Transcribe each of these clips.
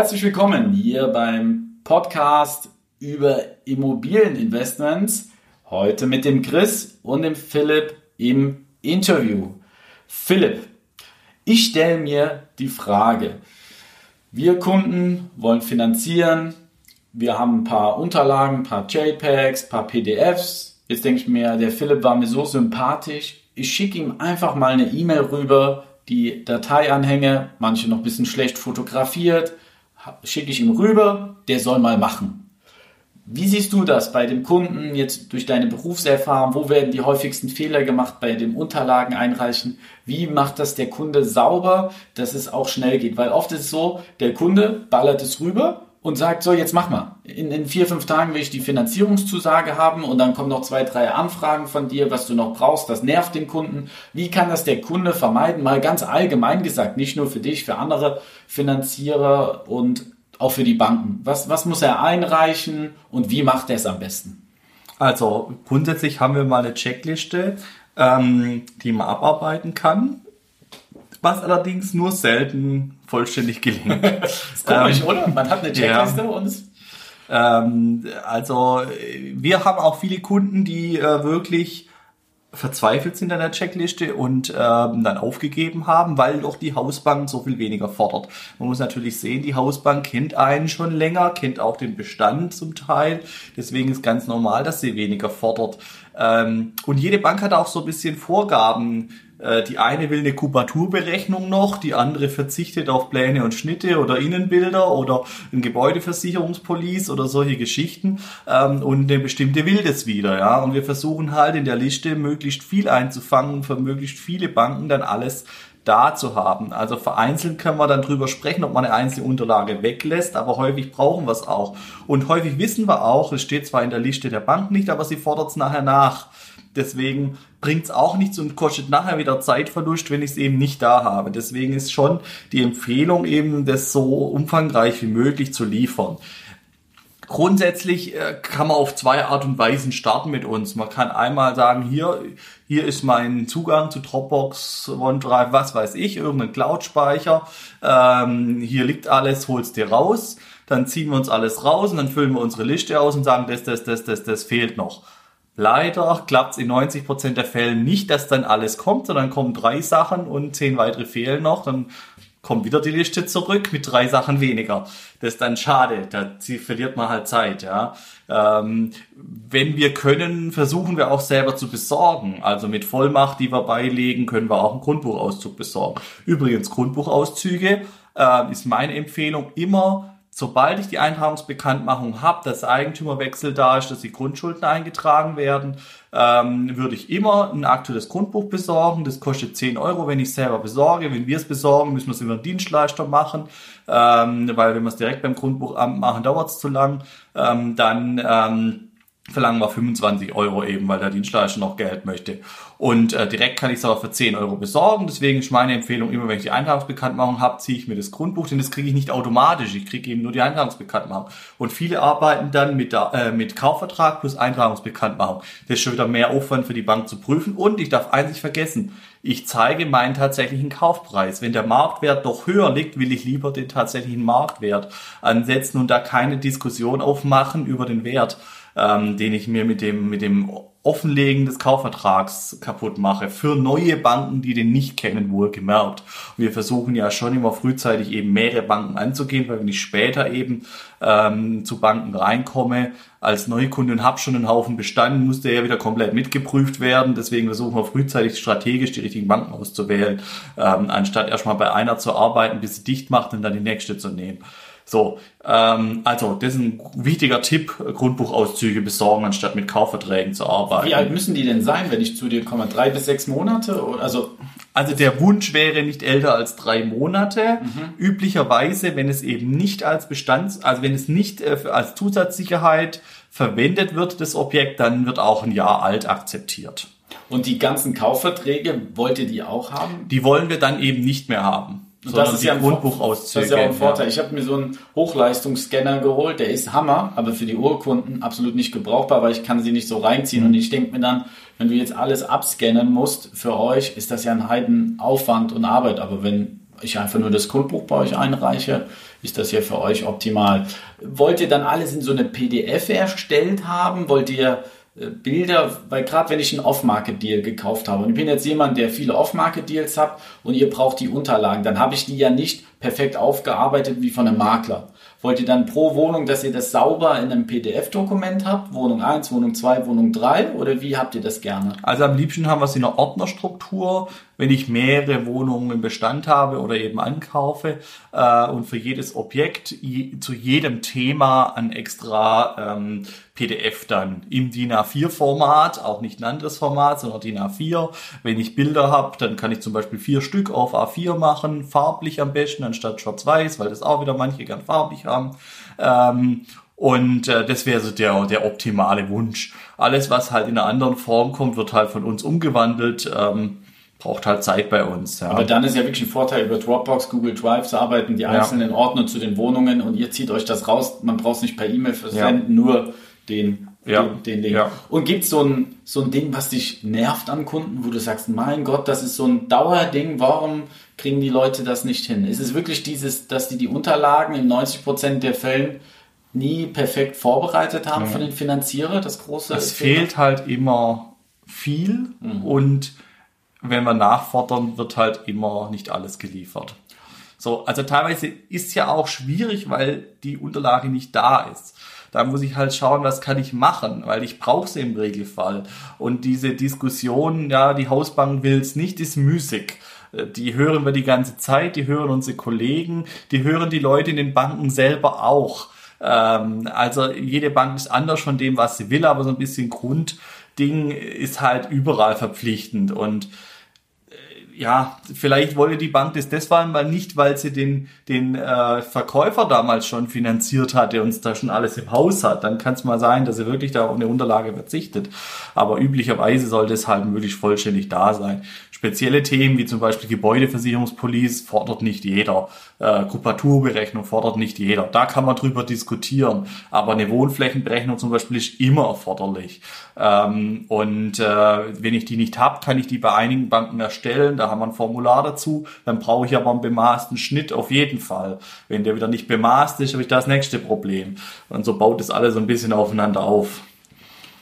Herzlich willkommen hier beim Podcast über Immobilieninvestments. Heute mit dem Chris und dem Philipp im Interview. Philipp, ich stelle mir die Frage, wir Kunden wollen finanzieren, wir haben ein paar Unterlagen, ein paar JPEGs, ein paar PDFs. Jetzt denke ich mir, der Philipp war mir so sympathisch, ich schicke ihm einfach mal eine E-Mail rüber, die Dateianhänge, manche noch ein bisschen schlecht fotografiert, schicke ich ihm rüber, der soll mal machen. Wie siehst du das bei dem Kunden jetzt durch deine Berufserfahrung? Wo werden die häufigsten Fehler gemacht bei dem Unterlagen einreichen? Wie macht das der Kunde sauber, dass es auch schnell geht? Weil oft ist es so, der Kunde ballert es rüber und sagt, so, jetzt mach mal. In, in vier, fünf Tagen will ich die Finanzierungszusage haben und dann kommen noch zwei, drei Anfragen von dir, was du noch brauchst. Das nervt den Kunden. Wie kann das der Kunde vermeiden? Mal ganz allgemein gesagt, nicht nur für dich, für andere Finanzierer und auch für die Banken. Was, was muss er einreichen und wie macht er es am besten? Also grundsätzlich haben wir mal eine Checkliste, ähm, die man abarbeiten kann was allerdings nur selten vollständig gelingt. ist komisch, ähm, oder? Man hat eine Checkliste ja. und ähm, also wir haben auch viele Kunden, die äh, wirklich verzweifelt sind an der Checkliste und ähm, dann aufgegeben haben, weil doch die Hausbank so viel weniger fordert. Man muss natürlich sehen, die Hausbank kennt einen schon länger, kennt auch den Bestand zum Teil. Deswegen ist ganz normal, dass sie weniger fordert. Ähm, und jede Bank hat auch so ein bisschen Vorgaben, äh, die eine will eine Kubaturberechnung noch, die andere verzichtet auf Pläne und Schnitte oder Innenbilder oder ein Gebäudeversicherungspolice oder solche Geschichten ähm, und eine bestimmte will das wieder, ja. Und wir versuchen halt in der Liste möglichst viel einzufangen und für möglichst viele Banken dann alles da zu haben. Also vereinzelt können wir dann drüber sprechen, ob man eine einzelne Unterlage weglässt, aber häufig brauchen wir es auch. Und häufig wissen wir auch, es steht zwar in der Liste der Bank nicht, aber sie fordert es nachher nach. Deswegen bringt es auch nichts und kostet nachher wieder Zeitverlust, wenn ich es eben nicht da habe. Deswegen ist schon die Empfehlung eben, das so umfangreich wie möglich zu liefern. Grundsätzlich äh, kann man auf zwei Art und Weisen starten mit uns. Man kann einmal sagen, hier, hier ist mein Zugang zu Dropbox, OneDrive, was weiß ich, irgendein Cloud-Speicher. Ähm, hier liegt alles, holst dir raus. Dann ziehen wir uns alles raus und dann füllen wir unsere Liste aus und sagen, das, das, das, das, das fehlt noch. Leider klappt es in 90% der Fälle nicht, dass dann alles kommt, sondern kommen drei Sachen und zehn weitere fehlen noch. Dann kommt wieder die Liste zurück mit drei Sachen weniger. Das ist dann schade, da verliert man halt Zeit. Ja. Ähm, wenn wir können, versuchen wir auch selber zu besorgen. Also mit Vollmacht, die wir beilegen, können wir auch einen Grundbuchauszug besorgen. Übrigens, Grundbuchauszüge äh, ist meine Empfehlung immer sobald ich die Eintragungsbekanntmachung habe, dass Eigentümerwechsel da ist, dass die Grundschulden eingetragen werden, ähm, würde ich immer ein aktuelles Grundbuch besorgen. Das kostet 10 Euro, wenn ich es selber besorge. Wenn wir es besorgen, müssen wir es über einen Dienstleister machen, ähm, weil wenn wir es direkt beim Grundbuchamt machen, dauert es zu lang. Ähm, dann ähm, verlangen wir 25 Euro eben, weil der Dienstleister noch Geld möchte. Und äh, direkt kann ich es aber für 10 Euro besorgen. Deswegen ist meine Empfehlung, immer wenn ich die Eintragungsbekanntmachung habe, ziehe ich mir das Grundbuch, denn das kriege ich nicht automatisch. Ich kriege eben nur die Eintragungsbekanntmachung. Und viele arbeiten dann mit, äh, mit Kaufvertrag plus Eintragungsbekanntmachung. Das ist schon wieder mehr Aufwand für die Bank zu prüfen. Und ich darf eins nicht vergessen, ich zeige meinen tatsächlichen Kaufpreis. Wenn der Marktwert doch höher liegt, will ich lieber den tatsächlichen Marktwert ansetzen und da keine Diskussion aufmachen über den Wert ähm, den ich mir mit dem, mit dem Offenlegen des Kaufvertrags kaputt mache. Für neue Banken, die den nicht kennen, wohl gemerkt. Und wir versuchen ja schon immer frühzeitig eben mehrere Banken anzugehen, weil wenn ich später eben ähm, zu Banken reinkomme, als Neukunde und habe schon einen Haufen bestanden, muss der ja wieder komplett mitgeprüft werden. Deswegen versuchen wir frühzeitig strategisch die richtigen Banken auszuwählen, ähm, anstatt erstmal bei einer zu arbeiten, bis sie dicht macht und dann die nächste zu nehmen. So, ähm, also das ist ein wichtiger Tipp, Grundbuchauszüge besorgen, anstatt mit Kaufverträgen zu arbeiten. Wie alt müssen die denn sein, wenn ich zu dir komme? Drei bis sechs Monate? Also Also der Wunsch wäre nicht älter als drei Monate. Üblicherweise, wenn es eben nicht als Bestands, also wenn es nicht äh, als Zusatzsicherheit verwendet wird, das Objekt, dann wird auch ein Jahr alt akzeptiert. und die ganzen Kaufverträge, wollt ihr die auch haben? Die wollen wir dann eben nicht mehr haben. Und sondern die ein Vor- Grundbuchauszüge. Das ist ja auch ein Vorteil. ja. Ich habe mir so einen Hochleistungsscanner geholt, der ist Hammer, aber für die Urkunden absolut nicht gebrauchbar, weil ich kann sie nicht so reinziehen. Und ich denke mir dann, wenn du jetzt alles abscannen musst für euch, ist das ja ein Heidenaufwand und Arbeit. Aber wenn ich einfach nur das Grundbuch bei euch einreiche, ist das ja für euch optimal. Wollt ihr dann alles in so eine PDF erstellt haben? Wollt ihr Bilder, weil gerade wenn ich einen Off-Market-Deal gekauft habe und ich bin jetzt jemand, der viele Off-Market-Deals hat und ihr braucht die Unterlagen, dann habe ich die ja nicht perfekt aufgearbeitet wie von einem Makler. Wollt ihr dann pro Wohnung, dass ihr das sauber in einem PDF-Dokument habt? Wohnung 1, Wohnung 2, Wohnung 3 oder wie habt ihr das gerne? Also am liebsten haben wir es in einer Ordnerstruktur, wenn ich mehrere Wohnungen im Bestand habe oder eben ankaufe äh, und für jedes Objekt je, zu jedem Thema ein extra ähm, PDF dann im DIN A4-Format, auch nicht ein anderes Format, sondern DIN A4. Wenn ich Bilder habe, dann kann ich zum Beispiel vier Stück auf A4 machen, farblich am besten anstatt schwarz-weiß, weil das auch wieder manche gern farblich haben. Ähm, und äh, das wäre so der, der optimale Wunsch. Alles, was halt in einer anderen Form kommt, wird halt von uns umgewandelt. Ähm, braucht halt Zeit bei uns. Ja. Aber dann ist ja wirklich ein Vorteil, über Dropbox, Google Drive zu arbeiten, die einzelnen Ordner zu den Wohnungen und ihr zieht euch das raus. Man braucht es nicht per E-Mail versenden, nur den, Ja. den, den Link. Ja. Und gibt so ein, so ein Ding, was dich nervt an Kunden, wo du sagst, mein Gott, das ist so ein Dauerding, warum kriegen die Leute das nicht hin? Ist es wirklich dieses, dass die die Unterlagen in 90% der Fällen nie perfekt vorbereitet haben von den Finanzierer, das große es fehlt halt immer viel und wenn wir nachfordern, wird halt immer nicht alles geliefert. So, also teilweise ist ja auch schwierig, weil die Unterlage nicht da ist. Da muss ich halt schauen, was kann ich machen, weil ich brauche sie im Regelfall. Und diese Diskussion, ja, die Hausbank will's nicht, ist müßig. Äh, Die hören wir die ganze Zeit, die hören unsere Kollegen, die hören die Leute in den Banken selber auch. Ähm, also jede Bank ist anders von dem, was sie will, aber so ein bisschen Grundding ist halt überall verpflichtend. Und ja, vielleicht wollte die Bank das deswegen mal nicht, weil sie den, den äh, Verkäufer damals schon finanziert hatte und da schon alles im Haus hat. Dann kann es mal sein, dass sie wirklich da auf eine Unterlage verzichtet. Aber üblicherweise sollte es halt möglichst vollständig da sein. Spezielle Themen wie zum Beispiel Gebäudeversicherungspolice fordert nicht jeder. Äh, Kupaturberechnung fordert nicht jeder. Da kann man drüber diskutieren. Aber eine Wohnflächenberechnung zum Beispiel ist immer erforderlich. Ähm, und äh, wenn ich die nicht habe, kann ich die bei einigen Banken erstellen. Da haben wir ein Formular dazu. Dann brauche ich aber einen bemaßten Schnitt auf jeden Fall. Wenn der wieder nicht bemaßt ist, habe ich das nächste Problem. Und so baut das alles so ein bisschen aufeinander auf.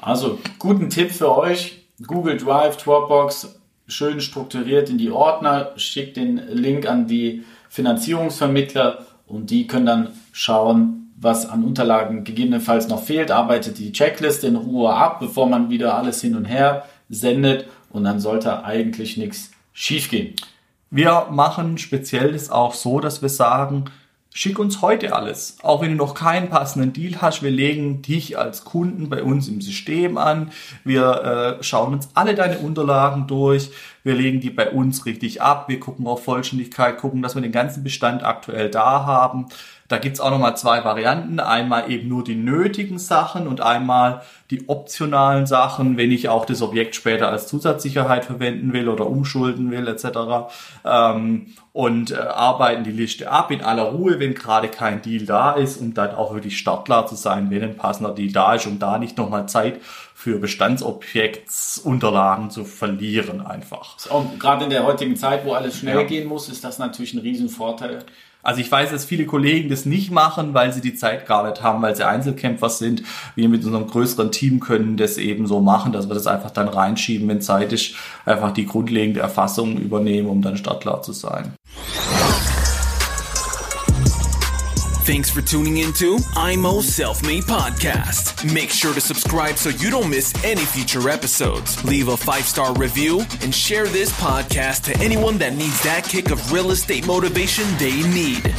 Also, guten Tipp für euch. Google Drive, Dropbox, schön strukturiert in die Ordner, schickt den Link an die Finanzierungsvermittler und die können dann schauen, was an Unterlagen gegebenenfalls noch fehlt, arbeitet die Checkliste in Ruhe ab, bevor man wieder alles hin und her sendet und dann sollte eigentlich nichts schiefgehen. Wir machen speziell das auch so, dass wir sagen, schick uns heute alles. Auch wenn du noch keinen passenden Deal hast, wir legen dich als Kunden bei uns im System an. Wir äh, schauen uns alle deine Unterlagen durch. Wir legen die bei uns richtig ab. Wir gucken auf Vollständigkeit, gucken, dass wir den ganzen Bestand aktuell da haben. Da gibt's auch nochmal zwei Varianten. Einmal eben nur die nötigen Sachen und einmal die optionalen Sachen, wenn ich auch das Objekt später als Zusatzsicherheit verwenden will oder umschulden will etc. Ähm, und äh, arbeiten die Liste ab in aller Ruhe, wenn gerade kein Deal da ist, um dann auch wirklich startklar zu sein, wenn ein passender Deal da ist, um da nicht nochmal Zeit für Bestandsobjektsunterlagen zu verlieren einfach. Gerade in der heutigen Zeit, wo alles schnell Ja. gehen muss, ist das natürlich ein Riesenvorteil. Also ich weiß, dass viele Kollegen das nicht machen, weil sie die Zeit gar nicht haben, weil sie Einzelkämpfer sind. Wir mit unserem größeren Team können das eben so machen, dass wir das einfach dann reinschieben, wenn Zeit ist, einfach die grundlegende Erfassung übernehmen, um dann startklar zu sein. Thanks for tuning into IMO Self Made Podcast. Make sure to subscribe so you don't miss any future episodes. Leave a five star review and share this podcast to anyone that needs that kick of real estate motivation they need.